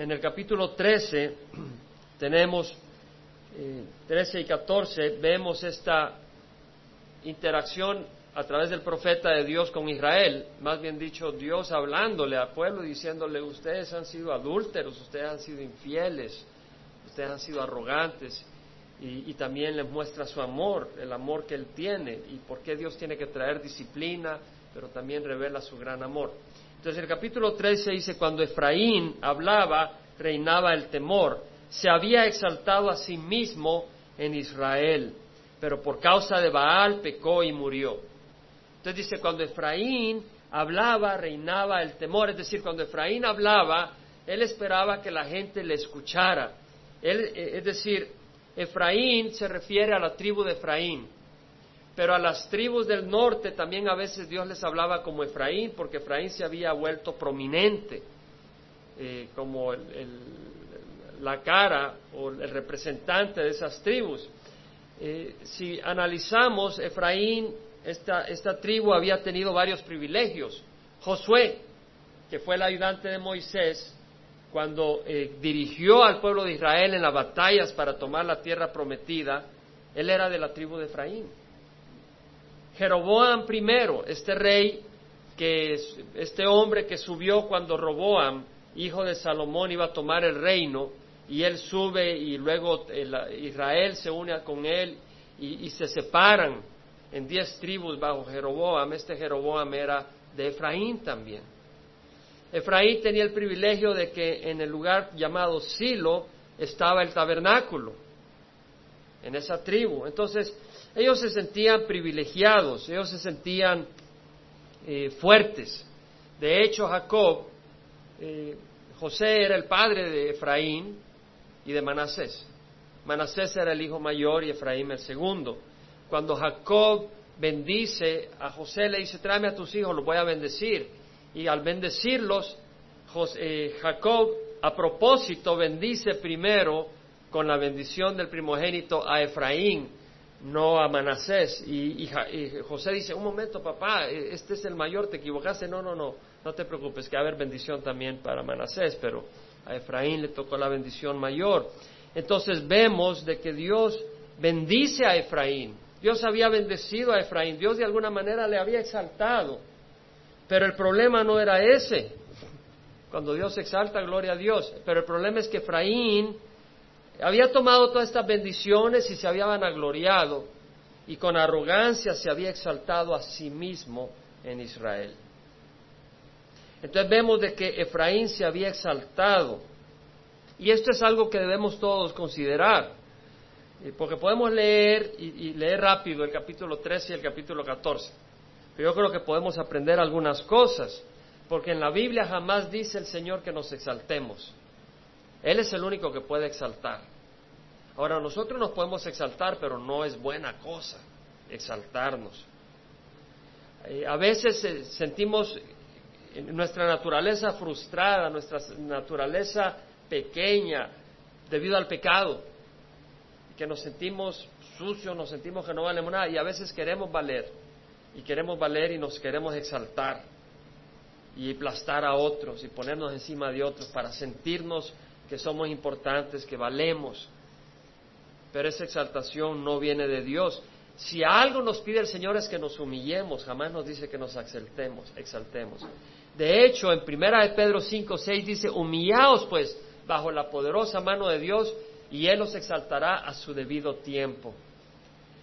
en el capítulo 13 tenemos eh, 13 y 14, vemos esta interacción a través del profeta de Dios con Israel, más bien dicho, Dios hablándole al pueblo, diciéndole, ustedes han sido adúlteros, ustedes han sido infieles, ustedes han sido arrogantes, y, también les muestra su amor, el amor que Él tiene, y por qué Dios tiene que traer disciplina, pero también revela su gran amor. Entonces el capítulo 13 dice, cuando Efraín hablaba, reinaba el temor, se había exaltado a sí mismo en Israel, pero por causa de Baal pecó y murió. Entonces dice, cuando Efraín hablaba, reinaba el temor, es decir, cuando Efraín hablaba, él esperaba que la gente le escuchara. Eh, es decir, Efraín se refiere a la tribu de Efraín, pero a las tribus del norte también a veces Dios les hablaba como Efraín, porque Efraín se había vuelto prominente, eh, como la cara o el representante de esas tribus. Eh, si analizamos, Efraín esta, esta tribu había tenido varios privilegios. Josué, que fue el ayudante de Moisés, cuando eh, dirigió al pueblo de Israel en las batallas para tomar la tierra prometida, él era de la tribu de Efraín. Jeroboam primero, este rey, que este hombre que subió cuando Roboam, hijo de Salomón, iba a tomar el reino, y él sube y luego Israel se une con él y se separan en diez tribus bajo Jeroboam. Este Jeroboam era de Efraín también. Efraín tenía el privilegio de que en el lugar llamado Silo estaba el tabernáculo, en esa tribu. Entonces, ellos se sentían privilegiados, ellos se sentían eh, fuertes. De hecho, Jacob, eh, José era el padre de Efraín y de Manasés. Manasés era el hijo mayor y Efraín el segundo cuando Jacob bendice a José, le dice, tráeme a tus hijos, los voy a bendecir. Y al bendecirlos, eh, Jacob a propósito bendice primero con la bendición del primogénito a Efraín, no a Manasés. Y, José dice, un momento papá, e, este es el mayor, te equivocaste. No, no, no, no te preocupes, que va a haber bendición también para Manasés, pero a Efraín le tocó la bendición mayor. Entonces vemos de que Dios bendice a Efraín Dios había bendecido a Efraín, Dios de alguna manera le había exaltado. Pero el problema no era ese. Cuando Dios exalta, gloria a Dios. Pero el problema es que Efraín había tomado todas estas bendiciones y se había vanagloriado y con arrogancia se había exaltado a sí mismo en Israel. Entonces vemos de que Efraín se había exaltado. Y esto es algo que debemos todos considerar. Porque podemos leer y, leer rápido el capítulo 13 y el capítulo 14. Pero yo creo que podemos aprender algunas cosas. Porque en la Biblia jamás dice el Señor que nos exaltemos. Él es el único que puede exaltar. Ahora, nosotros nos podemos exaltar, pero no es buena cosa exaltarnos. Eh, a veces eh, sentimos nuestra naturaleza frustrada, nuestra naturaleza pequeña, debido al pecado que nos sentimos sucios, nos sentimos que no valemos nada y a veces queremos valer y queremos valer y nos queremos exaltar y aplastar a otros y ponernos encima de otros para sentirnos que somos importantes, que valemos. Pero esa exaltación no viene de Dios. Si algo nos pide el Señor es que nos humillemos, jamás nos dice que nos exaltemos, exaltemos. De hecho, en primera de Pedro 5, 6 dice, humillaos pues bajo la poderosa mano de Dios y Él los exaltará a su debido tiempo.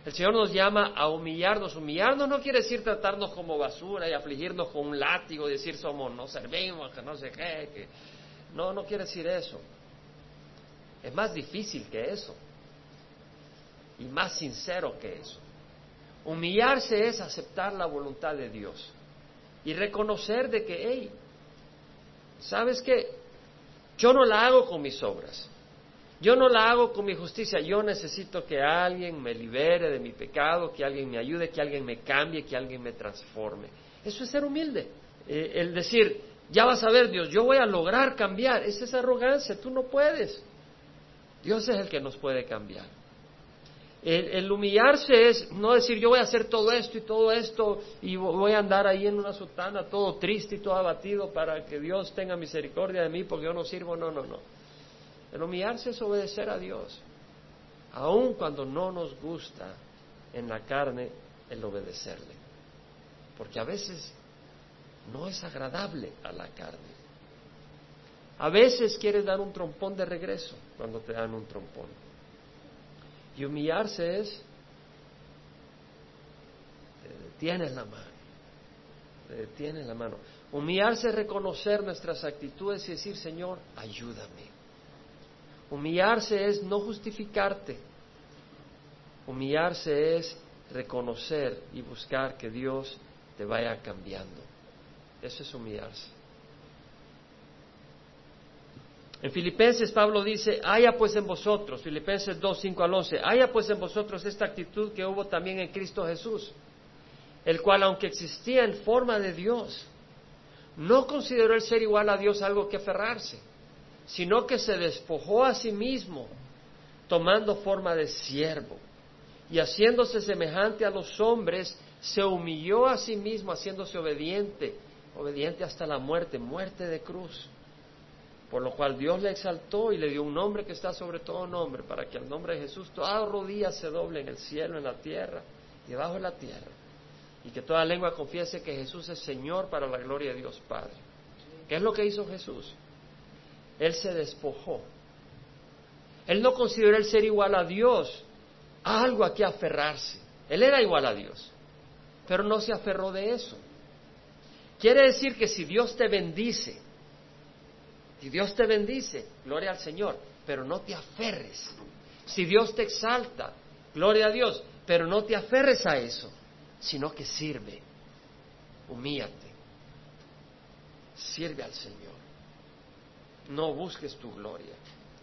El Señor nos llama a humillarnos. Humillarnos no quiere decir tratarnos como basura y afligirnos con un látigo y decir somos, no servimos, que no sé qué. Que... No, no quiere decir eso. Es más difícil que eso. Y más sincero que eso. Humillarse es aceptar la voluntad de Dios y reconocer de que, hey, ¿sabes qué? Yo no la hago con mis obras. Yo no la hago con mi justicia, yo necesito que alguien me libere de mi pecado, que alguien me ayude, que alguien me cambie, que alguien me transforme. Eso es ser humilde. Eh, el decir, ya vas a ver Dios, yo voy a lograr cambiar, esa es arrogancia, tú no puedes. Dios es el que nos puede cambiar. El, humillarse es no decir yo voy a hacer todo esto y todo esto y voy a andar ahí en una sotana todo triste y todo abatido para que Dios tenga misericordia de mí porque yo no sirvo. No, no, no. El humillarse es obedecer a Dios, aun cuando no nos gusta en la carne el obedecerle, porque a veces no es agradable a la carne. A veces quieres dar un trompón de regreso cuando te dan un trompón. Y humillarse es, te detienes la mano, te detienes la mano. Humillarse es reconocer nuestras actitudes y decir, Señor, ayúdame. Humillarse es no justificarte. Humillarse es reconocer y buscar que Dios te vaya cambiando. Eso es humillarse. En Filipenses Pablo dice, haya pues en vosotros, Filipenses 2, 5 al 11, haya pues en vosotros esta actitud que hubo también en Cristo Jesús, el cual aunque existía en forma de Dios, no consideró el ser igual a Dios algo que aferrarse, sino que se despojó a sí mismo, tomando forma de siervo, y haciéndose semejante a los hombres, se humilló a sí mismo, haciéndose obediente, obediente hasta la muerte, muerte de cruz por lo cual Dios le exaltó y le dio un nombre que está sobre todo nombre, para que al nombre de Jesús toda rodilla se doble en el cielo, en la tierra y debajo de la tierra, y que toda lengua confiese que Jesús es Señor para la gloria de Dios Padre. ¿Qué es lo que hizo Jesús? Él se despojó. Él no consideró el ser igual a Dios algo a que aferrarse. Él era igual a Dios, pero no se aferró de eso. Quiere decir que si Dios te bendice, si Dios te bendice, gloria al Señor, pero no te aferres. Si Dios te exalta, gloria a Dios, pero no te aferres a eso, sino que sirve. Humíate. Sirve al Señor. No busques tu gloria.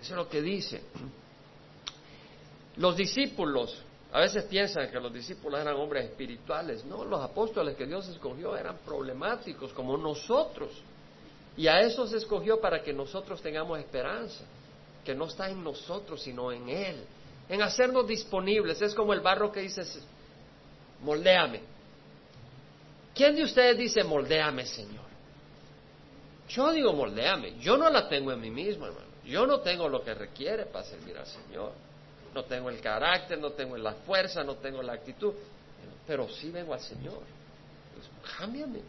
Eso es lo que dice. Los discípulos a veces piensan que los discípulos eran hombres espirituales. No, los apóstoles que Dios escogió eran problemáticos como nosotros. Y a eso se escogió para que nosotros tengamos esperanza, que no está en nosotros, sino en Él, en hacernos disponibles. Es como el barro que dice, moldéame. ¿Quién de ustedes dice, moldéame, Señor? Yo digo, moldéame. Yo no la tengo en mí mismo, hermano. Yo no tengo lo que requiere para servir al Señor. No tengo el carácter, no tengo la fuerza, no tengo la actitud. Pero sí vengo al Señor. Pues, cámbiame.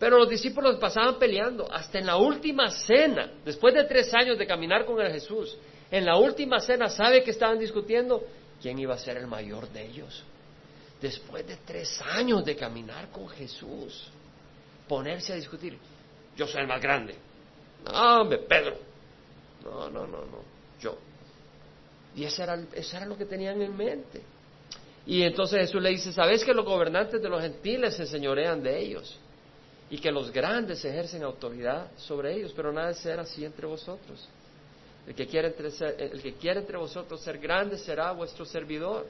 Pero los discípulos pasaban peleando hasta en la última cena, después de tres años de caminar con el Jesús. En la última cena, ¿sabe que estaban discutiendo? ¿Quién iba a ser el mayor de ellos? Después de tres años de caminar con Jesús, ponerse a discutir. Yo soy el más grande. No, hombre, Pedro. No, no, no, no. Yo. Y eso era, eso era lo que tenían en mente. Y entonces Jesús le dice, ¿sabes que los gobernantes de los gentiles se señorean de ellos? Y que los grandes ejercen autoridad sobre ellos, pero nada de ser así entre vosotros. El que, quiere entre, el que quiere entre vosotros ser grande será vuestro servidor,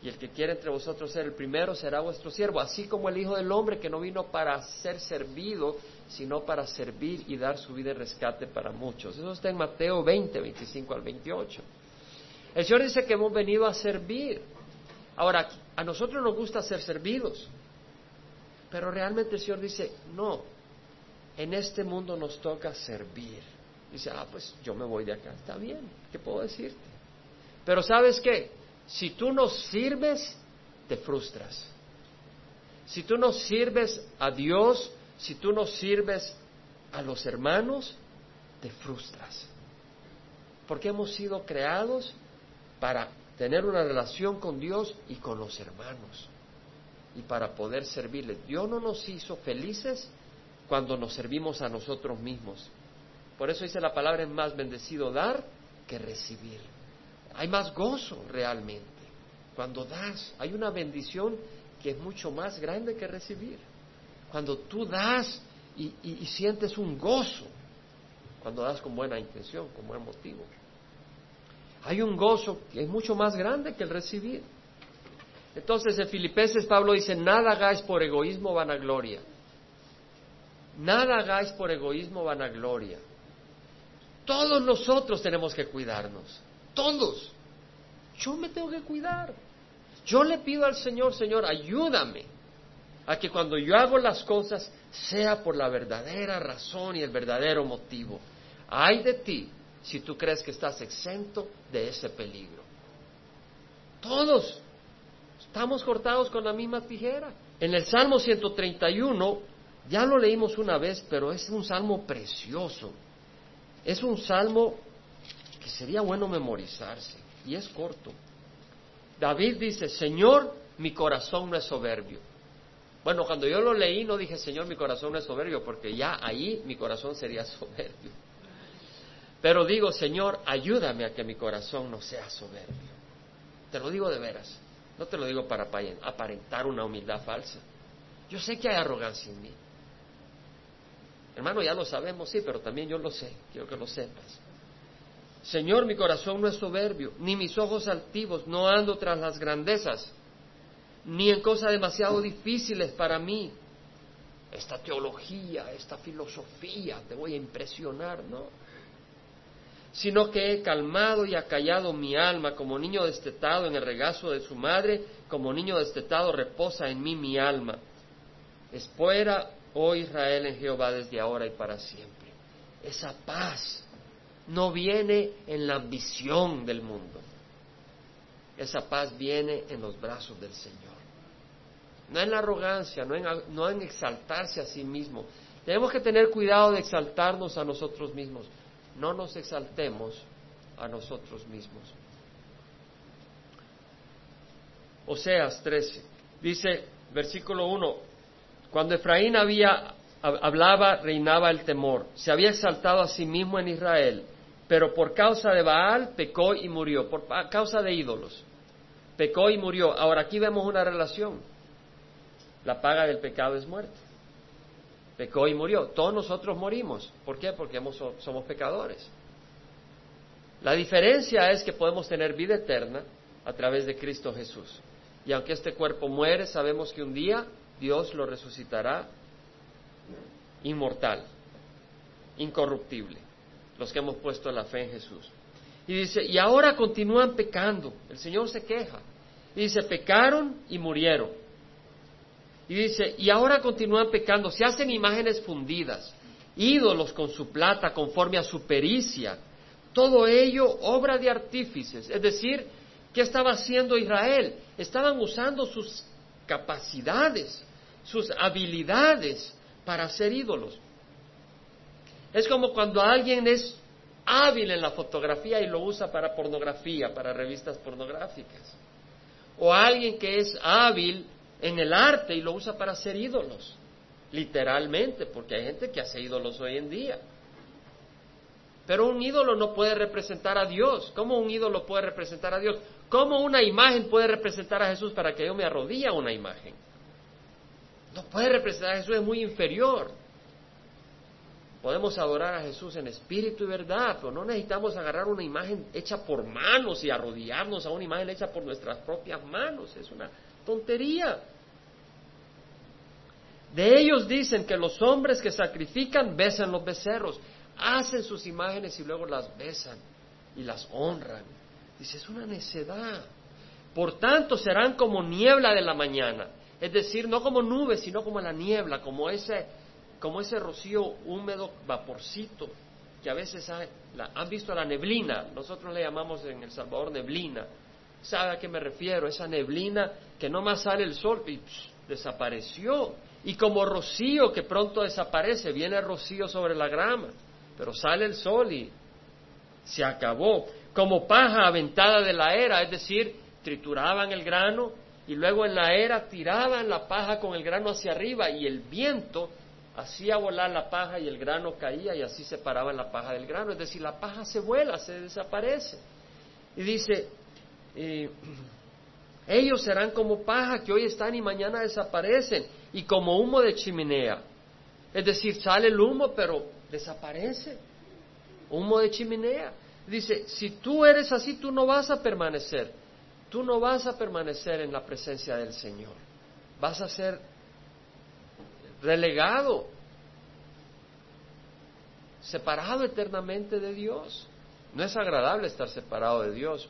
y el que quiere entre vosotros ser el primero será vuestro siervo, así como el Hijo del Hombre que no vino para ser servido, sino para servir y dar su vida en rescate para muchos. Eso está en Mateo 20, 25 al 28. El Señor dice que hemos venido a servir. Ahora, a nosotros nos gusta ser servidos. Pero realmente el Señor dice, no, en este mundo nos toca servir. Dice, ah, pues yo me voy de acá, está bien, ¿qué puedo decirte? Pero sabes qué, si tú no sirves, te frustras. Si tú no sirves a Dios, si tú no sirves a los hermanos, te frustras. Porque hemos sido creados para tener una relación con Dios y con los hermanos y para poder servirle. Dios no nos hizo felices cuando nos servimos a nosotros mismos. Por eso dice la palabra es más bendecido dar que recibir. Hay más gozo realmente. Cuando das, hay una bendición que es mucho más grande que recibir. Cuando tú das y, y sientes un gozo, cuando das con buena intención, con buen motivo. Hay un gozo que es mucho más grande que el recibir. Entonces en Filipenses Pablo dice, nada hagáis por egoísmo o vanagloria. Nada hagáis por egoísmo o vanagloria. Todos nosotros tenemos que cuidarnos. Todos. Yo me tengo que cuidar. Yo le pido al Señor, Señor, ayúdame a que cuando yo hago las cosas sea por la verdadera razón y el verdadero motivo. Ay de ti si tú crees que estás exento de ese peligro. Todos estamos cortados con la misma tijera. En el Salmo 131, ya lo leímos una vez, pero es un salmo precioso. Es un salmo que sería bueno memorizarse y es corto. David dice, Señor, mi corazón no es soberbio. Bueno, cuando yo lo leí no dije, Señor, mi corazón no es soberbio, porque ya ahí mi corazón sería soberbio. Pero digo, Señor, ayúdame a que mi corazón no sea soberbio. Te lo digo de veras. No te lo digo para aparentar una humildad falsa. Yo sé que hay arrogancia en mí. Hermano, ya lo sabemos, sí, pero también yo lo sé. Quiero que lo sepas. Señor, mi corazón no es soberbio, ni mis ojos altivos, no ando tras las grandezas, ni en cosas demasiado difíciles para mí. Esta teología, esta filosofía, te voy a impresionar, ¿no? Sino que he calmado y acallado mi alma como niño destetado en el regazo de su madre, como niño destetado reposa en mí mi alma. Espera, oh Israel, en Jehová desde ahora y para siempre. Esa paz no viene en la ambición del mundo. Esa paz viene en los brazos del Señor. No en la arrogancia, no en, no en exaltarse a sí mismo. Tenemos que tener cuidado de exaltarnos a nosotros mismos. No nos exaltemos a nosotros mismos. Oseas 13. Dice, versículo 1, cuando Efraín había, hablaba, reinaba el temor. Se había exaltado a sí mismo en Israel pero por causa de Baal pecó y murió, por causa de ídolos. Pecó y murió. Ahora aquí vemos una relación. La paga del pecado es muerte. Pecó y murió. Todos nosotros morimos. ¿Por qué? Porque somos pecadores. La diferencia es que podemos tener vida eterna a través de Cristo Jesús. Y aunque este cuerpo muere, sabemos que un día Dios lo resucitará inmortal, incorruptible los que hemos puesto la fe en Jesús. Y dice, y ahora continúan pecando. El Señor se queja. Y dice, pecaron y murieron. Y dice, y ahora continúan pecando. Se hacen imágenes fundidas, ídolos con su plata conforme a su pericia. Todo ello obra de artífices. Es decir, ¿qué estaba haciendo Israel? Estaban usando sus capacidades, sus habilidades para hacer ídolos. Es como cuando alguien es hábil en la fotografía y lo usa para pornografía, para revistas pornográficas. O alguien que es hábil en el arte y lo usa para hacer ídolos, literalmente, porque hay gente que hace ídolos hoy en día. Pero un ídolo no puede representar a Dios. ¿Cómo un ídolo puede representar a Dios? ¿Cómo una imagen puede representar a Jesús para que yo me arrodille a una imagen? No puede representar a Jesús, es muy inferior. Podemos adorar a Jesús en espíritu y verdad, pero no necesitamos agarrar una imagen hecha por manos y arrodillarnos a una imagen hecha por nuestras propias manos. Es una tontería. De ellos dicen que los hombres que sacrifican besan los becerros, hacen sus imágenes y luego las besan y las honran. Dice, es una necedad. Por tanto, serán como niebla de la mañana. Es decir, no como nubes, sino como la niebla, como ese como ese rocío húmedo, vaporcito, que a veces han visto la neblina, nosotros le llamamos en El Salvador neblina. ¿Sabe a qué me refiero? Esa neblina que no más sale el sol y desapareció. Y como rocío que pronto desaparece, viene rocío sobre la grama, pero sale el sol y se acabó. Como paja aventada de la era, es decir, trituraban el grano y luego en la era tiraban la paja con el grano hacia arriba y el viento hacía volar la paja y el grano caía y así separaban la paja del grano. Es decir, la paja se vuela, se desaparece. Y dice, eh, ellos serán como paja que hoy están y mañana desaparecen y como humo de chimenea. Es decir, sale el humo pero desaparece. Humo de chimenea. Dice, si tú eres así, tú no vas a permanecer. Tú no vas a permanecer en la presencia del Señor. Vas a ser relegado, separado eternamente de Dios. No es agradable estar separado de Dios.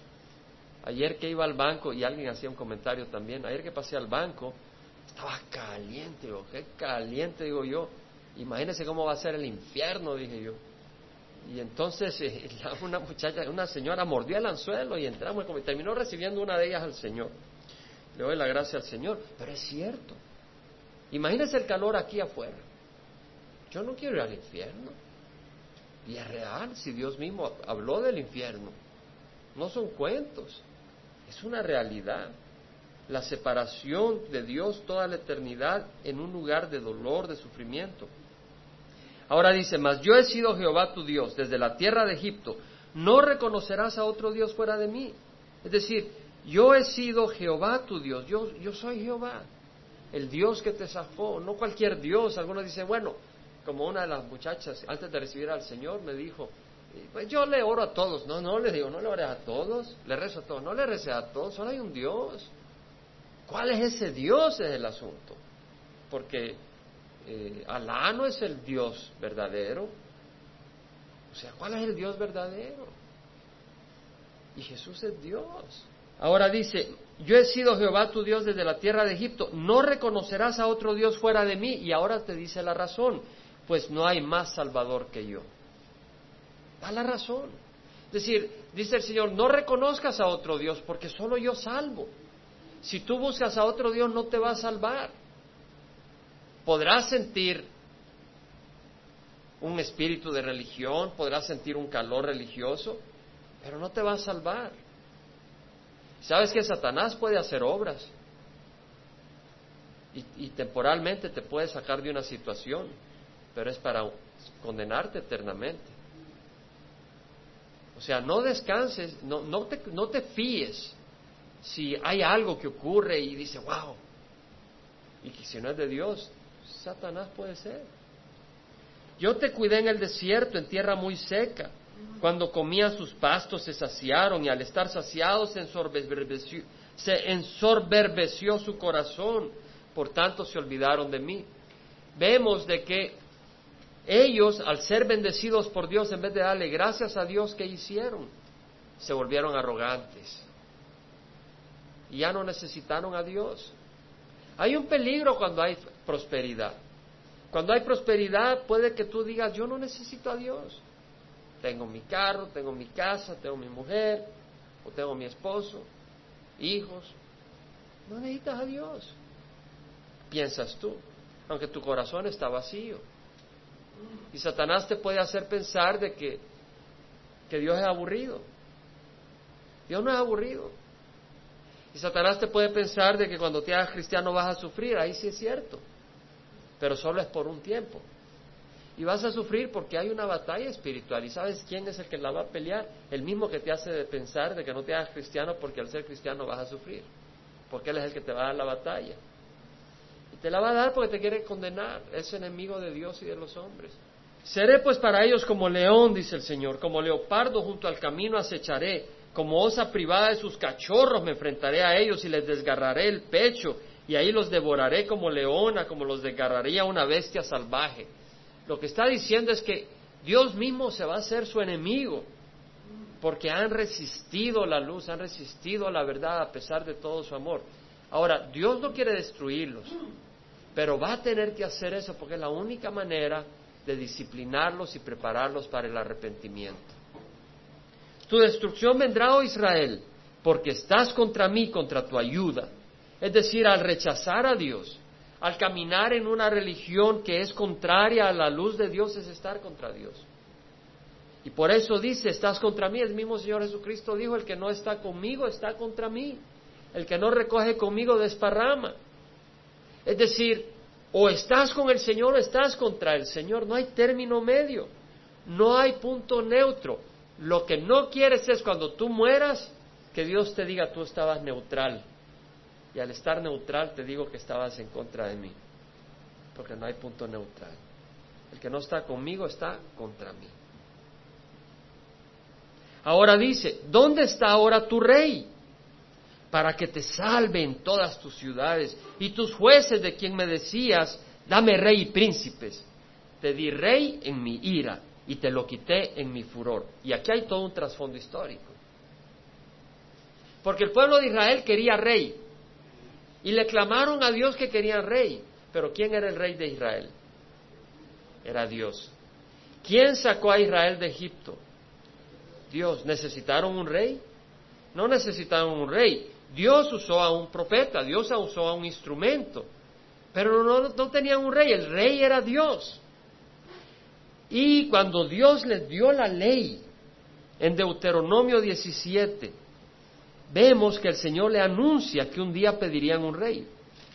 Ayer que iba al banco, y alguien hacía un comentario también, ayer que pasé al banco, estaba caliente, digo, qué caliente, digo yo. Imagínese cómo va a ser el infierno, dije yo. Y entonces eh, una muchacha, una señora mordió el anzuelo y entramos y terminó recibiendo una de ellas al Señor. Le doy la gracia al Señor, pero es cierto. Imagínese el calor aquí afuera. Yo no quiero ir al infierno. Y es real, si Dios mismo habló del infierno. No son cuentos, es una realidad. La separación de Dios toda la eternidad en un lugar de dolor, de sufrimiento. Ahora dice, mas yo he sido Jehová tu Dios desde la tierra de Egipto. No reconocerás a otro Dios fuera de mí. Es decir, yo he sido Jehová tu Dios. Yo, yo soy Jehová, el Dios que te sacó, no cualquier Dios. Algunos dicen, bueno, como una de las muchachas antes de recibir al Señor me dijo, pues yo le oro a todos. No, no le digo, no le ores a todos, le rezo a todos. No le recé a todos, solo hay un Dios. ¿Cuál es ese Dios? Es el asunto. Porque eh, Alá no es el Dios verdadero. O sea, ¿cuál es el Dios verdadero? Y Jesús es Dios. Ahora dice, yo he sido Jehová tu Dios desde la tierra de Egipto, no reconocerás a otro Dios fuera de mí. Y ahora te dice la razón, pues no hay más Salvador que yo. Da la razón. Es decir, dice el Señor, no reconozcas a otro Dios porque solo yo salvo. Si tú buscas a otro Dios no te va a salvar. Podrás sentir un espíritu de religión, podrás sentir un calor religioso, pero no te va a salvar. ¿Sabes que Satanás puede hacer obras? Y, temporalmente te puede sacar de una situación, pero es para condenarte eternamente. O sea, no descanses, no, no, te, no te fíes si hay algo que ocurre y dice, wow, y que si no es de Dios, Satanás puede ser. Yo te cuidé en el desierto, en tierra muy seca. Cuando comían sus pastos se saciaron y al estar saciados se ensorberbeció, se su corazón, por tanto se olvidaron de mí. Vemos de que ellos, al ser bendecidos por Dios, en vez de darle gracias a Dios, ¿qué hicieron? Se volvieron arrogantes. Y ya no necesitaron a Dios. Hay un peligro cuando hay prosperidad. Cuando hay prosperidad puede que tú digas, yo no necesito a Dios. Tengo mi carro, tengo mi casa, tengo mi mujer, o tengo mi esposo, hijos. No necesitas a Dios. Piensas tú, aunque tu corazón está vacío. Y Satanás te puede hacer pensar de que, que Dios es aburrido. Dios no es aburrido. Y Satanás te puede pensar de que cuando te hagas cristiano vas a sufrir, ahí sí es cierto, pero solo es por un tiempo. Y vas a sufrir porque hay una batalla espiritual. ¿Y sabes quién es el que la va a pelear? El mismo que te hace pensar de que no te hagas cristiano porque al ser cristiano vas a sufrir. Porque Él es el que te va a dar la batalla. Y te la va a dar porque te quiere condenar. Es enemigo de Dios y de los hombres. Seré pues para ellos como león, dice el Señor, como leopardo junto al camino acecharé como osa privada de sus cachorros me enfrentaré a ellos y les desgarraré el pecho y ahí los devoraré como leona, como los desgarraría una bestia salvaje. Lo que está diciendo es que Dios mismo se va a hacer su enemigo porque han resistido la luz, han resistido la verdad a pesar de todo su amor. Ahora, Dios no quiere destruirlos, pero va a tener que hacer eso porque es la única manera de disciplinarlos y prepararlos para el arrepentimiento. Tu destrucción vendrá, oh Israel, porque estás contra mí, contra tu ayuda. Es decir, al rechazar a Dios, al caminar en una religión que es contraria a la luz de Dios, es estar contra Dios. Y por eso dice, estás contra mí. El mismo Señor Jesucristo dijo, el que no está conmigo está contra mí. El que no recoge conmigo desparrama. Es decir, o estás con el Señor o estás contra el Señor. No hay término medio. No hay punto neutro. Lo que no quieres es cuando tú mueras que Dios te diga tú estabas neutral. Y al estar neutral te digo que estabas en contra de mí. Porque no hay punto neutral. El que no está conmigo está contra mí. Ahora dice, ¿dónde está ahora tu rey? Para que te salve en todas tus ciudades y tus jueces de quien me decías, dame rey y príncipes. Te di rey en mi ira y te lo quité en mi furor. Y aquí hay todo un trasfondo histórico. Porque el pueblo de Israel quería rey. Y le clamaron a Dios que querían rey. Pero ¿quién era el rey de Israel? Era Dios. ¿Quién sacó a Israel de Egipto? Dios. ¿Necesitaron un rey? No necesitaron un rey. Dios usó a un profeta, Dios usó a un instrumento, pero no, no tenían un rey, el rey era Dios. Y cuando Dios les dio la ley en Deuteronomio 17, vemos que el Señor le anuncia que un día pedirían un rey.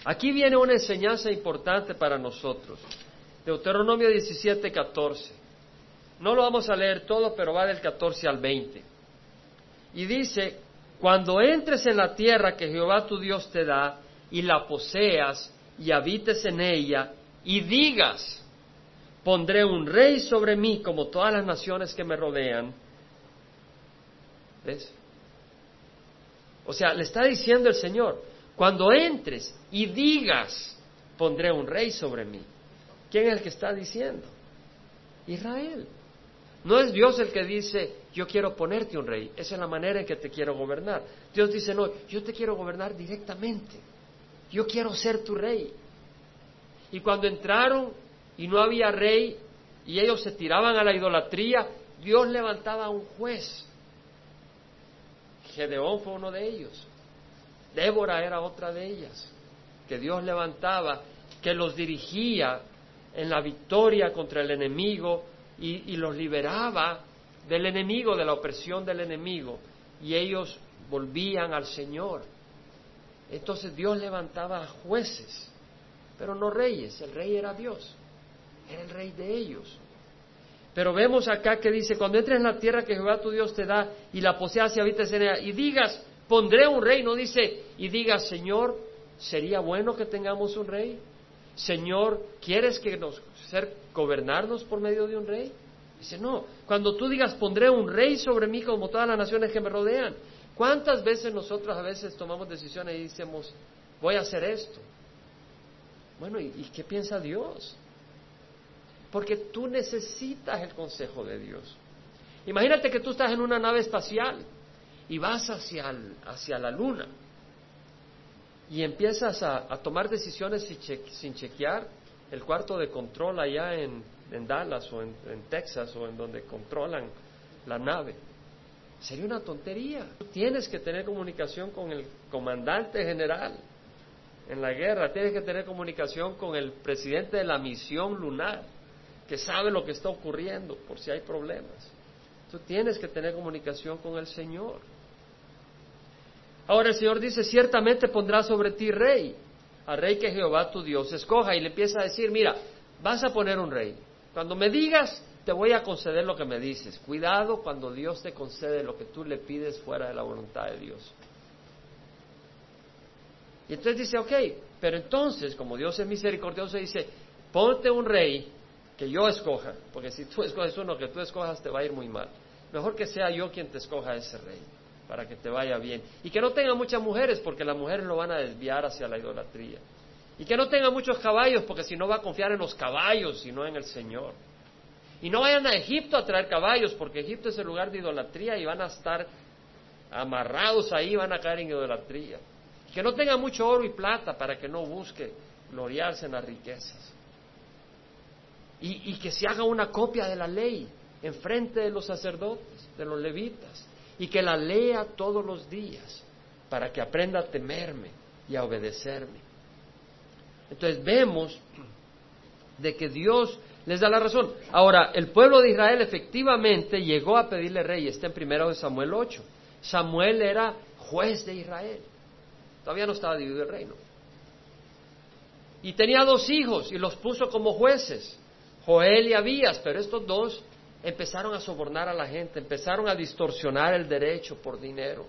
Aquí viene una enseñanza importante para nosotros. Deuteronomio 17, 14. No lo vamos a leer todo, pero va del 14 al 20. Y dice, cuando entres en la tierra que Jehová tu Dios te da y la poseas y habites en ella y digas, pondré un rey sobre mí como todas las naciones que me rodean. ¿Ves? O sea, le está diciendo el Señor, cuando entres y digas, pondré un rey sobre mí. ¿Quién es el que está diciendo? Israel. No es Dios el que dice, yo quiero ponerte un rey, esa es la manera en que te quiero gobernar. Dios dice, no, yo te quiero gobernar directamente, yo quiero ser tu rey. Y cuando entraron y no había rey y ellos se tiraban a la idolatría, Dios levantaba un juez. Gedeón fue uno de ellos. Débora era otra de ellas, que Dios levantaba, que los dirigía en la victoria contra el enemigo y, los liberaba del enemigo, de la opresión del enemigo, y ellos volvían al Señor. Entonces Dios levantaba jueces, pero no reyes, el rey era Dios, era el rey de ellos. Pero vemos acá que dice, cuando entres en la tierra que Jehová tu Dios te da y la poseas y habites en ella, y digas, pondré un rey, no dice, y digas, Señor, ¿sería bueno que tengamos un rey? Señor, ¿quieres que nos ser gobernarnos por medio de un rey? Dice, no, cuando tú digas pondré un rey sobre mí como todas las naciones que me rodean. ¿Cuántas veces nosotros a veces tomamos decisiones y decimos, voy a hacer esto? Bueno, ¿y, qué piensa Dios? Porque tú necesitas el consejo de Dios. Imagínate que tú estás en una nave espacial y vas hacia, hacia la luna y empiezas a, tomar decisiones sin, chequear el cuarto de control allá en, Dallas o en, Texas o en donde controlan la nave. Sería una tontería. Tienes que tener comunicación con el comandante general en la guerra, tienes que tener comunicación con el presidente de la misión lunar, que sabe lo que está ocurriendo por si hay problemas. Tú tienes que tener comunicación con el Señor. Ahora el Señor dice, ciertamente pondrá sobre ti rey, al rey que Jehová tu Dios escoja. Y le empieza a decir, mira, vas a poner un rey. Cuando me digas, te voy a conceder lo que me dices. Cuidado cuando Dios te concede lo que tú le pides fuera de la voluntad de Dios. Y entonces dice, ok, pero entonces, como Dios es misericordioso, dice, ponte un rey que yo escoja, porque si tú escoges uno que tú escojas, te va a ir muy mal. Mejor que sea yo quien te escoja ese rey para que te vaya bien. Y que no tenga muchas mujeres, porque las mujeres lo van a desviar hacia la idolatría. Y que no tenga muchos caballos, porque si no va a confiar en los caballos y no en el Señor. Y no vayan a Egipto a traer caballos, porque Egipto es el lugar de idolatría y van a estar amarrados ahí, van a caer en idolatría. Que no tenga mucho oro y plata para que no busque gloriarse en las riquezas. Y, que se haga una copia de la ley en frente de los sacerdotes, de los levitas y que la lea todos los días para que aprenda a temerme y a obedecerme. Entonces vemos de que Dios les da la razón. Ahora, el pueblo de Israel efectivamente llegó a pedirle rey, está en primero de Samuel 8. Samuel era juez de Israel. Todavía no estaba dividido el reino. Y tenía dos hijos y los puso como jueces, Joel y Abías, pero estos dos empezaron a sobornar a la gente, empezaron a distorsionar el derecho por dinero.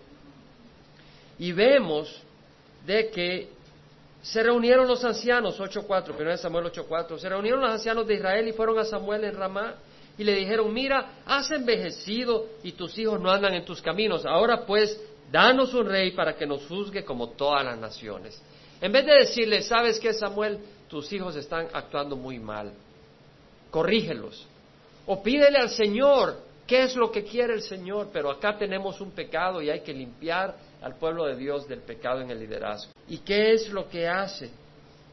Y vemos de que se reunieron los ancianos, 8.4, 1 Samuel 8.4, se reunieron los ancianos de Israel y fueron a Samuel en Ramá y le dijeron, mira, has envejecido y tus hijos no andan en tus caminos, ahora pues danos un rey para que nos juzgue como todas las naciones. En vez de decirle, ¿sabes qué, Samuel? Tus hijos están actuando muy mal, corrígelos, o pídele al Señor ¿Qué es lo que quiere el Señor? Pero acá tenemos un pecado y hay que limpiar al pueblo de Dios del pecado en el liderazgo. ¿Y qué es lo que hace?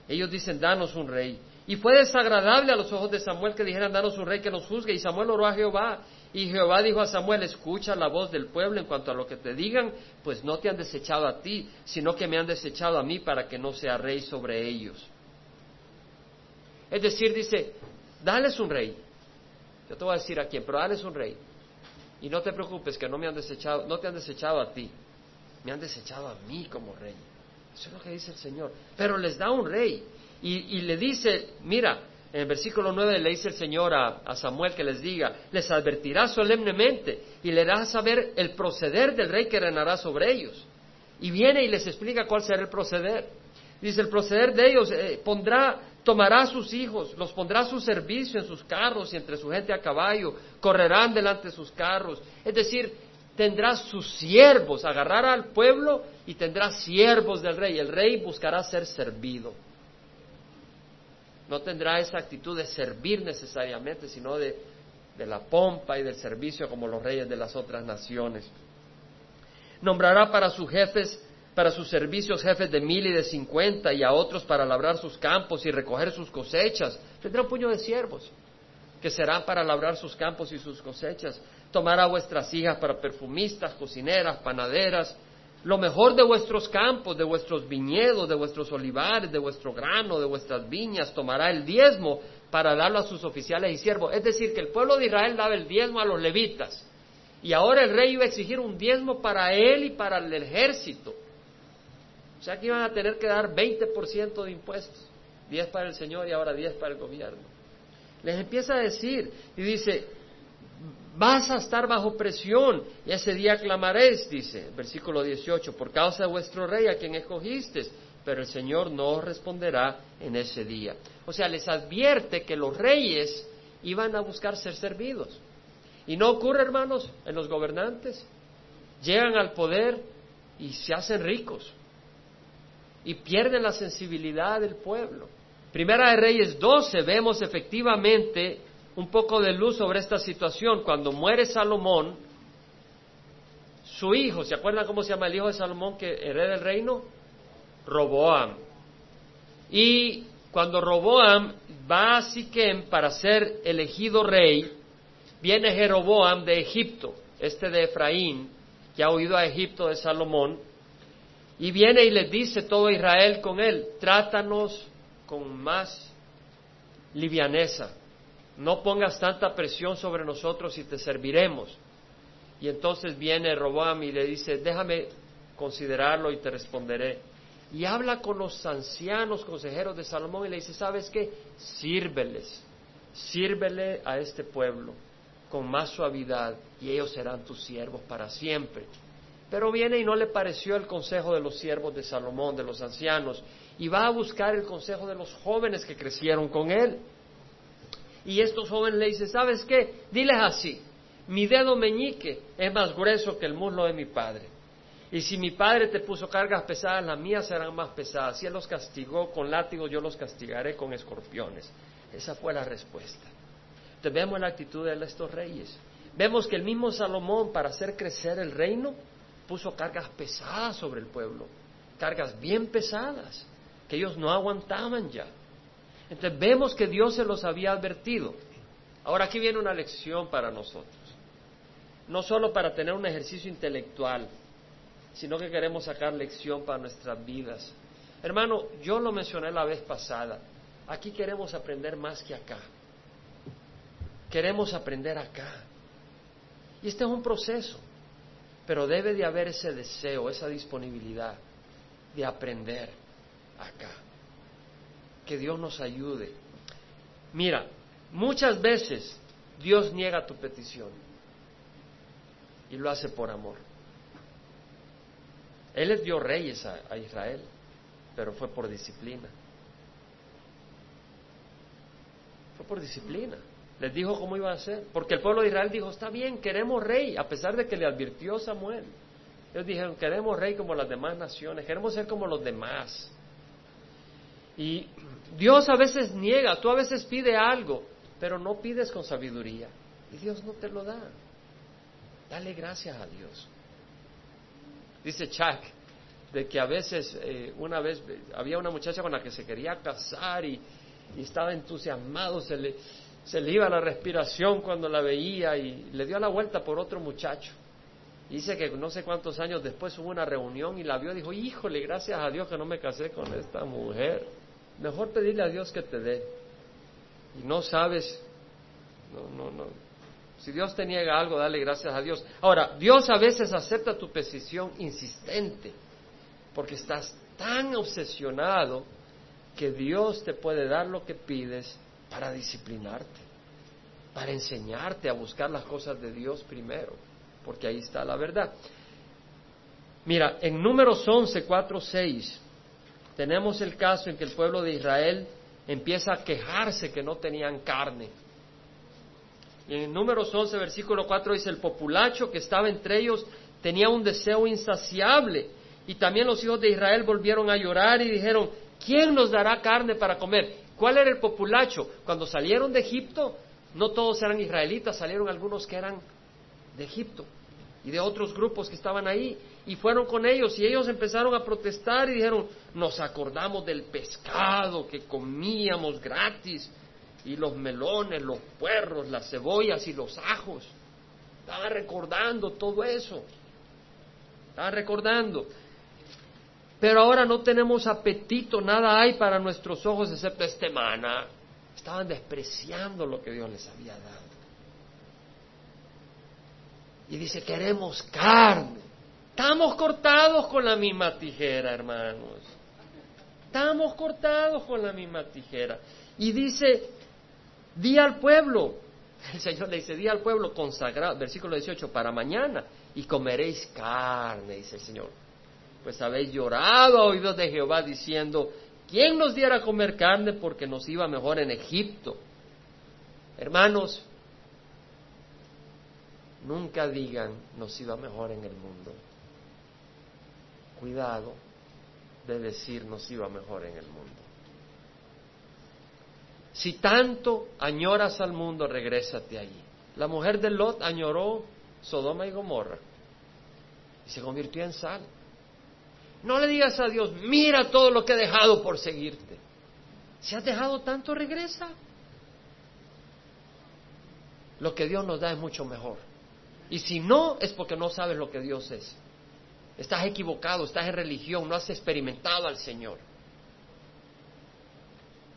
Ellos dicen, danos un rey. Y fue desagradable a los ojos de Samuel que dijeran, danos un rey que nos juzgue. Y Samuel oró a Jehová. Y Jehová dijo a Samuel, escucha la voz del pueblo en cuanto a lo que te digan, pues no te han desechado a ti, sino que me han desechado a mí para que no sea rey sobre ellos. Es decir, dice, dales un rey. Yo te voy a decir a quién, pero dales un rey. Y no te preocupes que no me han desechado, no te han desechado a ti, me han desechado a mí como rey. Eso es lo que dice el Señor. Pero les da un rey. Y, le dice, mira, en el versículo 9 le dice el Señor a, Samuel que les diga, les advertirá solemnemente y le dará a saber el proceder del rey que reinará sobre ellos. Y viene y les explica cuál será el proceder. Dice, el proceder de ellos eh, pondrá, tomará a sus hijos, los pondrá a su servicio en sus carros y entre su gente a caballo, correrán delante de sus carros. Es decir, tendrá sus siervos, agarrará al pueblo y tendrá siervos del rey. El rey buscará ser servido. No tendrá esa actitud de servir necesariamente, sino de, de la pompa y del servicio como los reyes de las otras naciones. Nombrará para sus jefes para sus servicios jefes de mil y de cincuenta y a otros para labrar sus campos y recoger sus cosechas. Tendrá un puño de siervos que serán para labrar sus campos y sus cosechas. Tomará vuestras hijas para perfumistas, cocineras, panaderas, lo mejor de vuestros campos, de vuestros viñedos, de vuestros olivares, de vuestro grano, de vuestras viñas, tomará el diezmo para darlo a sus oficiales y siervos. Es decir, que el pueblo de Israel daba el diezmo a los levitas. Y ahora el rey iba a exigir un diezmo para él y para el ejército. O sea que iban a tener que dar 20% de impuestos, 10 para el Señor y ahora 10 para el gobierno. Les empieza a decir y dice, vas a estar bajo presión y ese día clamaréis, dice, versículo 18, por causa de vuestro rey a quien escogisteis, pero el Señor no os responderá en ese día. O sea, les advierte que los reyes iban a buscar ser servidos. Y no ocurre, hermanos, en los gobernantes. Llegan al poder y se hacen ricos y pierden la sensibilidad del pueblo. Primera de Reyes 12 vemos efectivamente un poco de luz sobre esta situación. Cuando muere Salomón, su hijo, ¿se acuerdan cómo se llama el hijo de Salomón que hereda el reino? Roboam. Y cuando Roboam va a Siquem para ser elegido rey, viene Jeroboam de Egipto, este de Efraín, que ha huido a Egipto de Salomón, y viene y le dice todo Israel con él, trátanos con más livianeza, no pongas tanta presión sobre nosotros y te serviremos. Y entonces viene Roboam y le dice, déjame considerarlo y te responderé. Y habla con los ancianos consejeros de Salomón y le dice, ¿sabes qué? Sírveles, sírvele a este pueblo con más suavidad y ellos serán tus siervos para siempre. Pero viene y no le pareció el consejo de los siervos de Salomón, de los ancianos, y va a buscar el consejo de los jóvenes que crecieron con él. Y estos jóvenes le dicen, ¿sabes qué? Diles así, mi dedo meñique es más grueso que el muslo de mi padre. Y si mi padre te puso cargas pesadas, las mías serán más pesadas. Si él los castigó con látigos, yo los castigaré con escorpiones. Esa fue la respuesta. Entonces vemos la actitud de estos reyes. Vemos que el mismo Salomón, para hacer crecer el reino, puso cargas pesadas sobre el pueblo, cargas bien pesadas, que ellos no aguantaban ya. Entonces vemos que Dios se los había advertido. Ahora aquí viene una lección para nosotros. No solo para tener un ejercicio intelectual, sino que queremos sacar lección para nuestras vidas. Hermano, yo lo mencioné la vez pasada. Aquí queremos aprender más que acá. Queremos aprender acá. Y este es un proceso. Pero debe de haber ese deseo, esa disponibilidad de aprender acá. Que Dios nos ayude. Mira, muchas veces Dios niega tu petición y lo hace por amor. Él les dio reyes a, a Israel, pero fue por disciplina. Fue por disciplina. Les dijo cómo iba a ser. Porque el pueblo de Israel dijo, está bien, queremos rey, a pesar de que le advirtió Samuel. Ellos dijeron, queremos rey como las demás naciones, queremos ser como los demás. Y Dios a veces niega, tú a veces pide algo, pero no pides con sabiduría. Y Dios no te lo da. Dale gracias a Dios. Dice Chuck de que a veces, eh, una vez, había una muchacha con la que se quería casar y, estaba entusiasmado, se le, se le iba la respiración cuando la veía y le dio la vuelta por otro muchacho. Dice que no sé cuántos años después hubo una reunión y la vio y dijo, híjole, gracias a Dios que no me casé con esta mujer. Mejor pedirle a Dios que te dé. Y no sabes, no, no, no. Si Dios te niega algo, dale gracias a Dios. Ahora, Dios a veces acepta tu petición insistente, porque estás tan obsesionado que Dios te puede dar lo que pides para disciplinarte, para enseñarte a buscar las cosas de Dios primero porque ahí está la verdad. Mira, en números 11, 4, 6, tenemos el caso en que el pueblo de Israel empieza a quejarse que no tenían carne. Y en números 11, versículo 4 dice, el populacho que estaba entre ellos tenía un deseo insaciable. Y también los hijos de Israel volvieron a llorar y dijeron, ¿quién nos dará carne para comer? ¿Cuál era el populacho? Cuando salieron de Egipto, no todos eran israelitas, salieron algunos que eran de Egipto y de otros grupos que estaban ahí y fueron con ellos y ellos empezaron a protestar y dijeron, nos acordamos del pescado que comíamos gratis y los melones, los puerros, las cebollas y los ajos. Estaban recordando todo eso. Estaban recordando. Pero ahora no tenemos apetito, nada hay para nuestros ojos excepto este mana. Estaban despreciando lo que Dios les había dado. Y dice, queremos carne. Estamos cortados con la misma tijera, hermanos. Estamos cortados con la misma tijera. Y dice, di al pueblo, el Señor le dice, di al pueblo consagrado, versículo 18, para mañana, y comeréis carne, dice el Señor. Pues habéis llorado a oídos de Jehová diciendo, ¿quién nos diera a comer carne porque nos iba mejor en Egipto? Hermanos, Nunca digan nos iba mejor en el mundo. Cuidado de decir nos iba mejor en el mundo. Si tanto añoras al mundo, regrésate allí. La mujer de Lot añoró Sodoma y Gomorra y se convirtió en sal. No le digas a Dios, mira todo lo que he dejado por seguirte. Si has dejado tanto, regresa. Lo que Dios nos da es mucho mejor. Y si no, es porque no sabes lo que Dios es. Estás equivocado, estás en religión, no has experimentado al Señor.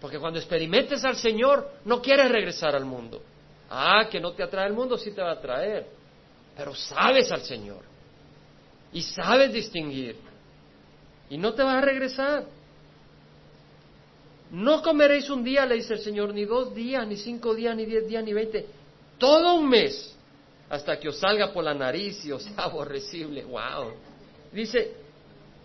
Porque cuando experimentes al Señor, no quieres regresar al mundo. Ah, que no te atrae el mundo, sí te va a atraer. Pero sabes al Señor. Y sabes distinguir. Y no te vas a regresar. No comeréis un día, le dice el Señor, ni dos días, ni cinco días, ni diez días, ni veinte. Todo un mes hasta que os salga por la nariz y os sea aborrecible. ¡Wow! Dice,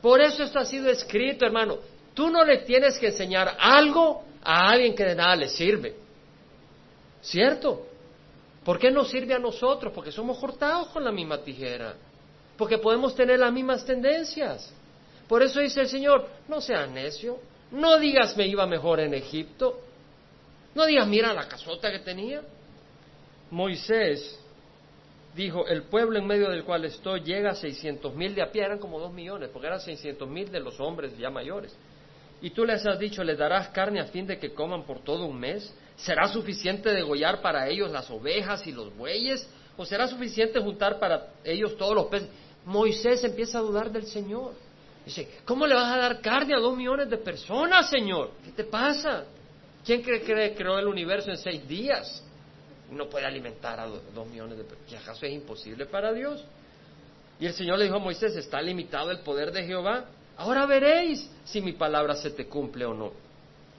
por eso esto ha sido escrito, hermano. Tú no le tienes que enseñar algo a alguien que de nada le sirve. ¿Cierto? ¿Por qué nos sirve a nosotros? Porque somos cortados con la misma tijera. Porque podemos tener las mismas tendencias. Por eso dice el Señor, no seas necio. No digas me iba mejor en Egipto. No digas, mira la casota que tenía. Moisés dijo, el pueblo en medio del cual estoy llega a seiscientos mil de a pie, eran como dos millones, porque eran seiscientos mil de los hombres ya mayores. Y tú les has dicho, les darás carne a fin de que coman por todo un mes. ¿Será suficiente degollar para ellos las ovejas y los bueyes? ¿O será suficiente juntar para ellos todos los peces? Moisés empieza a dudar del Señor. Dice, ¿cómo le vas a dar carne a dos millones de personas, Señor? ¿Qué te pasa? ¿Quién cree que creó el universo en seis días? no puede alimentar a dos, millones de personas. ¿Y acaso es imposible para Dios? Y el Señor le dijo a Moisés, ¿está limitado el poder de Jehová? Ahora veréis si mi palabra se te cumple o no.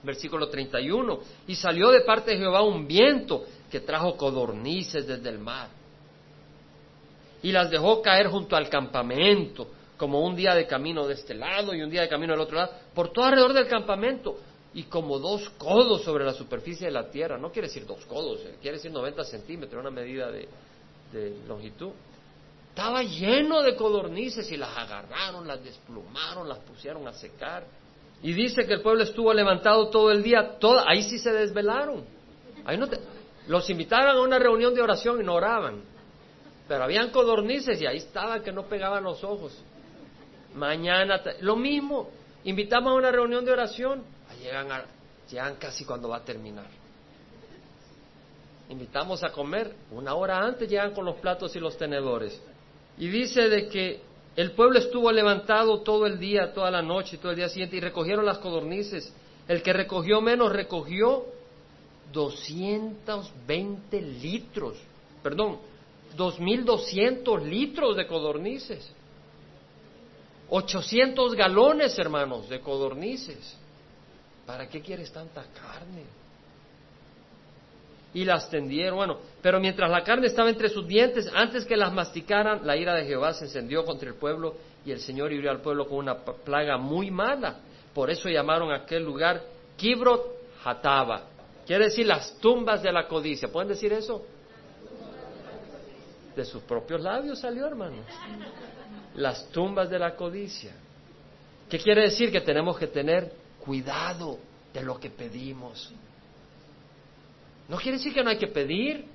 Versículo 31. Y salió de parte de Jehová un viento que trajo codornices desde el mar. Y las dejó caer junto al campamento, como un día de camino de este lado y un día de camino del otro lado, por todo alrededor del campamento y como dos codos sobre la superficie de la tierra. No quiere decir dos codos, eh, quiere decir 90 centímetros, una medida de, longitud. Estaba lleno de codornices y las agarraron, las desplumaron, las pusieron a secar. Y dice que el pueblo estuvo levantado todo el día, ahí sí se desvelaron. Ahí no los invitaban a una reunión de oración y no oraban. Pero habían codornices y ahí estaban que no pegaban los ojos. Mañana, lo mismo, invitamos a una reunión de oración, llegan, llegan casi cuando va a terminar. Invitamos a comer, una hora antes llegan con los platos y los tenedores. Y dice de que el pueblo estuvo levantado todo el día, toda la noche y todo el día siguiente y recogieron las codornices. El que recogió menos recogió 220 litros, perdón, 2.200 litros de codornices. 800 galones, hermanos, de codornices. ¿Para qué quieres tanta carne? Y las tendieron, bueno, pero mientras la carne estaba entre sus dientes, antes que las masticaran, la ira de Jehová se encendió contra el pueblo y el Señor hirió al pueblo con una plaga muy mala. Por eso llamaron a aquel lugar Kibrot Hataba. Quiere decir las tumbas de la codicia. ¿Pueden decir eso? De sus propios labios salió, hermanos. Las tumbas de la codicia. ¿Qué quiere decir? Que tenemos que tener cuidado de lo que pedimos. No quiere decir que no hay que pedir.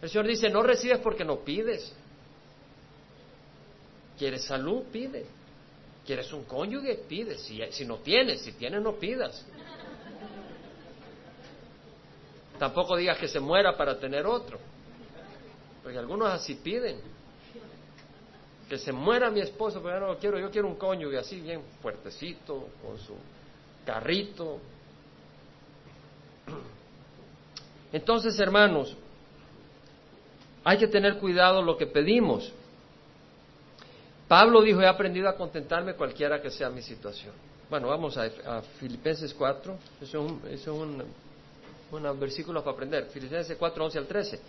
El Señor dice, no recibes porque no pides. ¿Quieres salud? Pide. ¿Quieres un cónyuge? Pide. Si, si no tienes, si tienes, no pidas. Tampoco digas que se muera para tener otro. Porque algunos así piden. Que se muera mi esposo, pero no lo quiero, yo quiero un cónyuge así bien fuertecito, con su carrito. Entonces, hermanos, hay que tener cuidado lo que pedimos. Pablo dijo, he aprendido a contentarme cualquiera que sea mi situación. Bueno, vamos a, Filipenses 4, eso es un, eso es un un versículo para aprender. Filipenses 4, 11 al 13.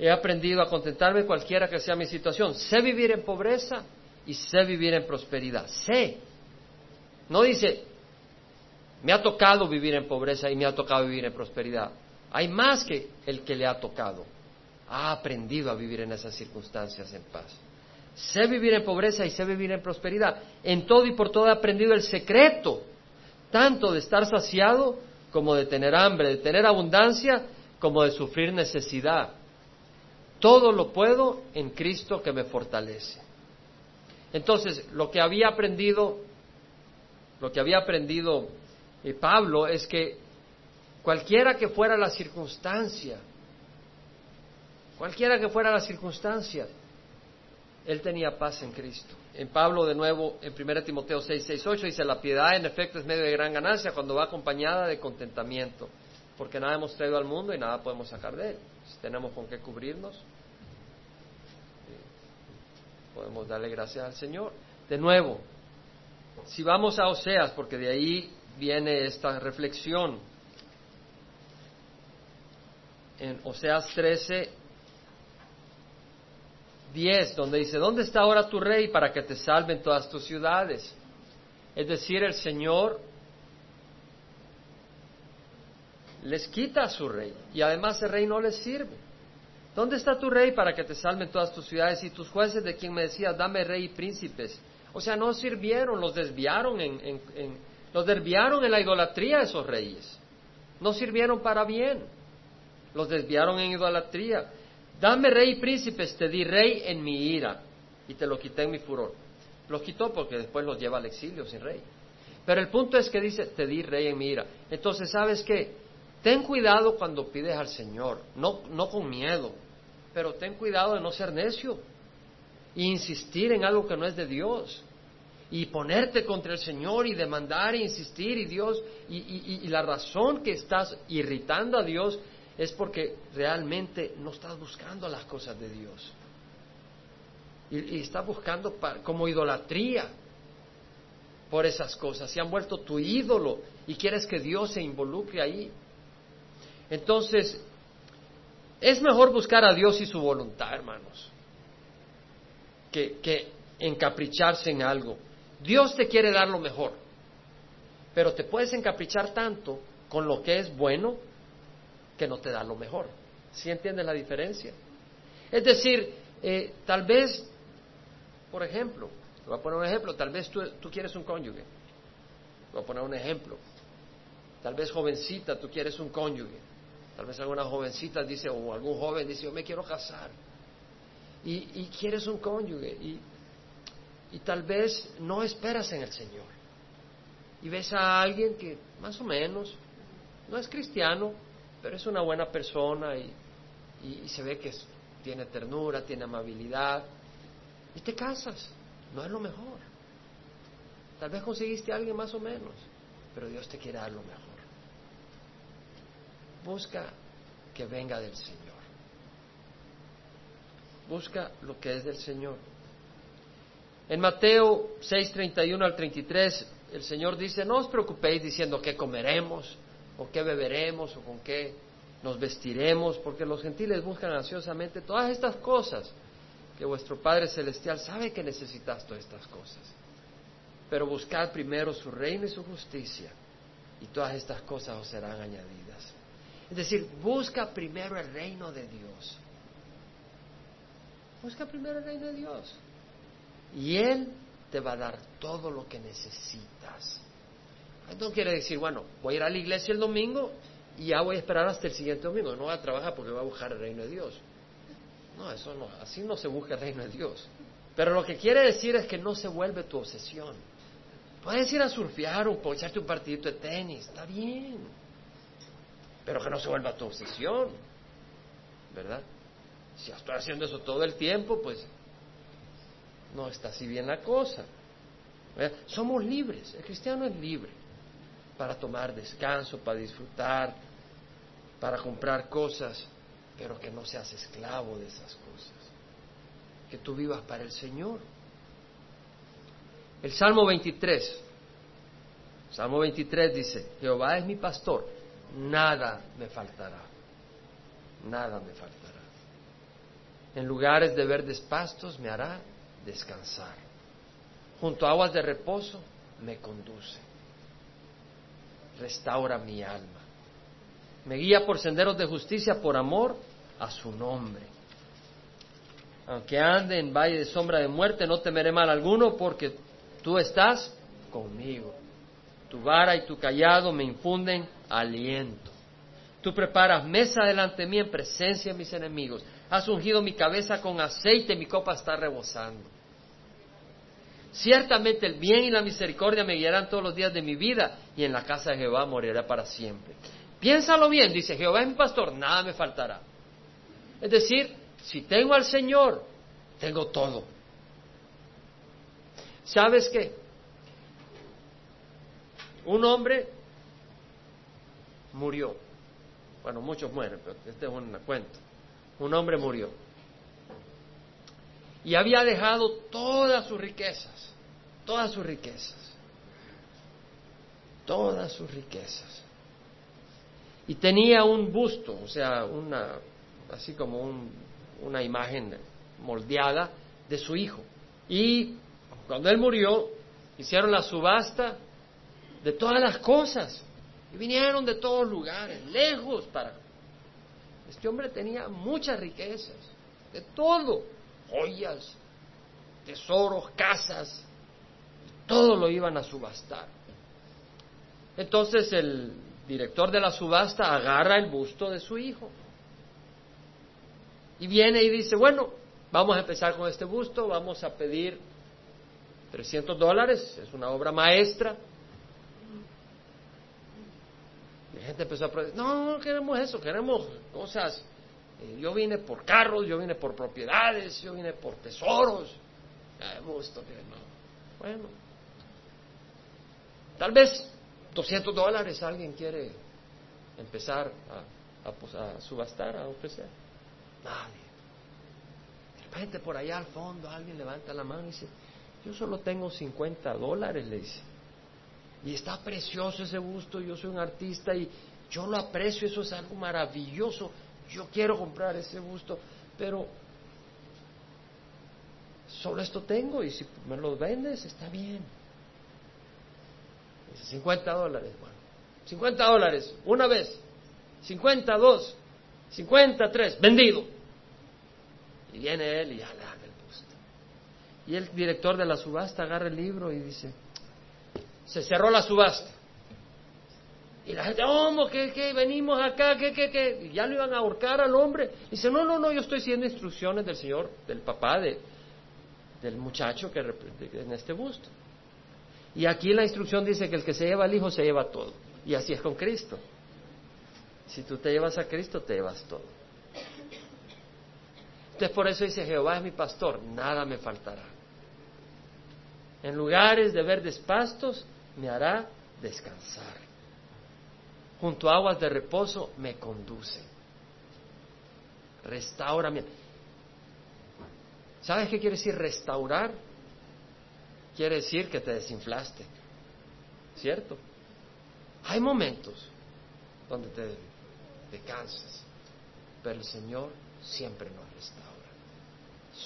He aprendido a contentarme cualquiera que sea mi situación. Sé vivir en pobreza y sé vivir en prosperidad. Sé. No dice, me ha tocado vivir en pobreza y me ha tocado vivir en prosperidad. Hay más que el que le ha tocado. Ha aprendido a vivir en esas circunstancias en paz. Sé vivir en pobreza y sé vivir en prosperidad. En todo y por todo he aprendido el secreto tanto de estar saciado como de tener hambre, de tener abundancia como de sufrir necesidad. Todo lo puedo en Cristo que me fortalece. Entonces, lo que había aprendido, lo que había aprendido eh, Pablo es que cualquiera que fuera la circunstancia, cualquiera que fuera la circunstancia, él tenía paz en Cristo. En Pablo, de nuevo, en 1 Timoteo 6, 6, 8, dice, la piedad en efecto es medio de gran ganancia cuando va acompañada de contentamiento, porque nada hemos traído al mundo y nada podemos sacar de él. Si tenemos con qué cubrirnos, eh, podemos darle gracias al Señor. De nuevo, si vamos a Oseas, porque de ahí viene esta reflexión, en Oseas 13, 10, donde dice, ¿dónde está ahora tu rey para que te salven todas tus ciudades? Es decir, el Señor les quita a su rey y además el rey no les sirve. ¿Dónde está tu rey para que te salven todas tus ciudades y tus jueces de quien me decías, dame rey y príncipes? O sea, no sirvieron, los desviaron en, los desviaron en la idolatría esos reyes. No sirvieron para bien. Los desviaron en idolatría. Dame rey y príncipes, te di rey en mi ira y te lo quité en mi furor. Lo quitó porque después los lleva al exilio sin rey. Pero el punto es que dice, te di rey en mi ira. Entonces, ¿sabes qué? Ten cuidado cuando pides al Señor, no, no con miedo, pero ten cuidado de no ser necio e insistir en algo que no es de Dios y ponerte contra el Señor y demandar e insistir y Dios y, y la razón que estás irritando a Dios es porque realmente no estás buscando las cosas de Dios. Y, estás buscando como idolatría por esas cosas. Se han vuelto tu ídolo y quieres que Dios se involucre ahí. Entonces, es mejor buscar a Dios y su voluntad, hermanos, que, que encapricharse en algo. Dios te quiere dar lo mejor, pero te puedes encaprichar tanto con lo que es bueno que no te da lo mejor. ¿Sí entiendes la diferencia? Es decir, eh, tal vez, por ejemplo, te voy a poner un ejemplo, tal vez tú, quieres un cónyuge. Voy a poner un ejemplo. Tal vez jovencita, tú quieres un cónyuge. Tal vez algunas jovencitas dice, o algún joven dice, yo me quiero casar. Y, y quieres un cónyuge. Y, y tal vez no esperas en el Señor. Y ves a alguien que más o menos no es cristiano, pero es una buena persona y, y, se ve que tiene ternura, tiene amabilidad. Y te casas. No es lo mejor. Tal vez conseguiste a alguien más o menos, pero Dios te quiere dar lo mejor. Busca que venga del Señor. Busca lo que es del Señor. En Mateo 6, 31 al 33, el Señor dice, no os preocupéis diciendo qué comeremos, o qué beberemos, o con qué nos vestiremos, porque los gentiles buscan ansiosamente todas estas cosas, que vuestro Padre Celestial sabe que necesitas todas estas cosas. Pero buscad primero su reino y su justicia, y todas estas cosas os serán añadidas. Es decir, busca primero el reino de Dios. Busca primero el reino de Dios. Y Él te va a dar todo lo que necesitas. No quiere decir, bueno, voy a ir a la iglesia el domingo y ya voy a esperar hasta el siguiente domingo. No voy a trabajar porque voy a buscar el reino de Dios. No, eso no, así no se busca el reino de Dios. Pero lo que quiere decir es que no se vuelve tu obsesión. Puedes ir a surfear o echarte un partidito de tenis, está bien. Pero que no se vuelva tu obsesión, ¿verdad? Si estoy haciendo eso todo el tiempo, pues no está así bien la cosa. Somos libres, el cristiano es libre para tomar descanso, para disfrutar, para comprar cosas, pero que no seas esclavo de esas cosas. Que tú vivas para el Señor. El Salmo 23, Salmo 23 dice, Jehová es mi pastor, nada me faltará, nada me faltará. En lugares de verdes pastos me hará descansar. Junto a aguas de reposo me conduce. Restaura mi alma. Me guía por senderos de justicia por amor a su nombre. Aunque ande en valle de sombra de muerte, no temeré mal alguno porque tú estás conmigo. Tu vara y tu callado me infunden aliento. Tú preparas mesa delante de mí en presencia de mis enemigos. Has ungido mi cabeza con aceite, mi copa está rebosando. Ciertamente el bien y la misericordia me guiarán todos los días de mi vida y en la casa de Jehová moriré para siempre. Piénsalo bien, dice Jehová es mi pastor, nada me faltará. Es decir, si tengo al Señor, tengo todo. ¿Sabes qué? Un hombre murió. Bueno, muchos mueren, pero este es un cuento. Un hombre murió. Y había dejado todas sus riquezas, todas sus riquezas, todas sus riquezas. Y tenía un busto, o sea, una, así como un, una imagen moldeada de su hijo. Y cuando él murió, hicieron la subasta de todas las cosas. Y vinieron de todos lugares, lejos para... Este hombre tenía muchas riquezas, de todo, joyas, tesoros, casas, todo lo iban a subastar. Entonces el director de la subasta agarra el busto de su hijo y viene y dice, bueno, vamos a empezar con este busto, vamos a pedir 300 dólares, es una obra maestra, la gente empezó a decir, no, no queremos eso, queremos cosas. Eh, yo vine por carros, yo vine por propiedades, yo vine por tesoros. no. Bueno, tal vez 200 dólares alguien quiere empezar a, pues, a subastar, a ofrecer. Nadie. De repente por allá al fondo alguien levanta la mano y dice, yo solo tengo 50 dólares, le dice. Y está precioso ese busto, yo soy un artista y yo lo aprecio, eso es algo maravilloso. Yo quiero comprar ese busto, pero solo esto tengo y si me lo vendes está bien. Dice 50 dólares, bueno, 50 dólares, una vez, 52, 53, vendido. Y viene él y ya le el busto. Y el director de la subasta agarra el libro y dice, se cerró la subasta. Y la gente, oh, que, que venimos acá, que, que, y ya lo iban a ahorcar al hombre. dice, no, no, no, yo estoy siguiendo instrucciones del Señor, del papá, de, del muchacho que en este busto. Y aquí la instrucción dice que el que se lleva al Hijo se lleva todo. Y así es con Cristo. Si tú te llevas a Cristo, te llevas todo. Entonces por eso dice, Jehová es mi pastor, nada me faltará. En lugares de verdes pastos me hará descansar. Junto a aguas de reposo me conduce. Restaura mi... ¿Sabes qué quiere decir restaurar? Quiere decir que te desinflaste. ¿Cierto? Hay momentos donde te, te cansas, pero el Señor siempre nos restaura.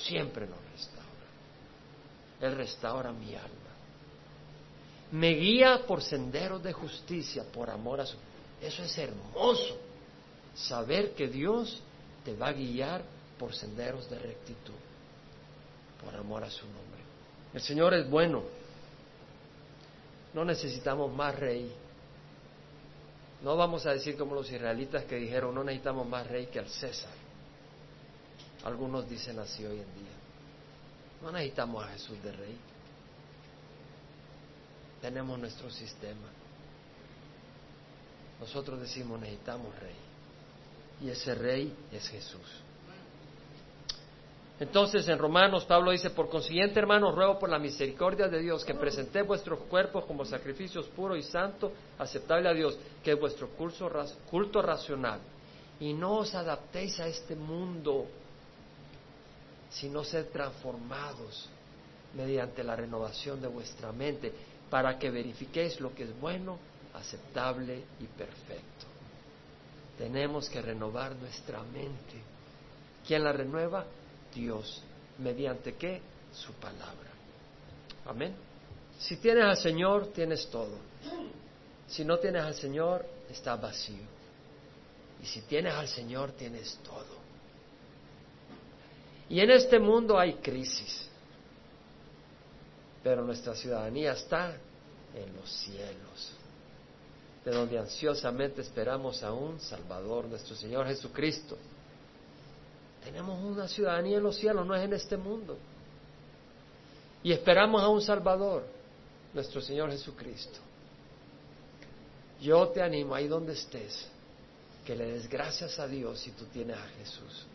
Siempre nos restaura. Él restaura mi alma. Me guía por senderos de justicia, por amor a su... Eso es hermoso. Saber que Dios te va a guiar por senderos de rectitud, por amor a su nombre. El Señor es bueno. No necesitamos más rey. No vamos a decir como los israelitas que dijeron, no necesitamos más rey que al César. Algunos dicen así hoy en día. No necesitamos a Jesús de rey. Tenemos nuestro sistema. Nosotros decimos necesitamos rey. Y ese rey es Jesús. Entonces en Romanos Pablo dice, por consiguiente hermanos, ruego por la misericordia de Dios que presenté vuestros cuerpos como sacrificios puro y santo, aceptable a Dios, que es vuestro culto, culto racional. Y no os adaptéis a este mundo, sino sed transformados mediante la renovación de vuestra mente, para que verifiquéis lo que es bueno, aceptable y perfecto. Tenemos que renovar nuestra mente. ¿Quién la renueva? Dios. ¿Mediante qué? Su palabra. Amén. Si tienes al Señor, tienes todo. Si no tienes al Señor, está vacío. Y si tienes al Señor, tienes todo. Y en este mundo hay crisis, pero nuestra ciudadanía está en los cielos, de donde ansiosamente esperamos a un Salvador, nuestro Señor Jesucristo. Tenemos una ciudadanía en los cielos, no es en este mundo. Y esperamos a un Salvador, nuestro Señor Jesucristo. Yo te animo ahí donde estés, que le des gracias a Dios si tú tienes a Jesús.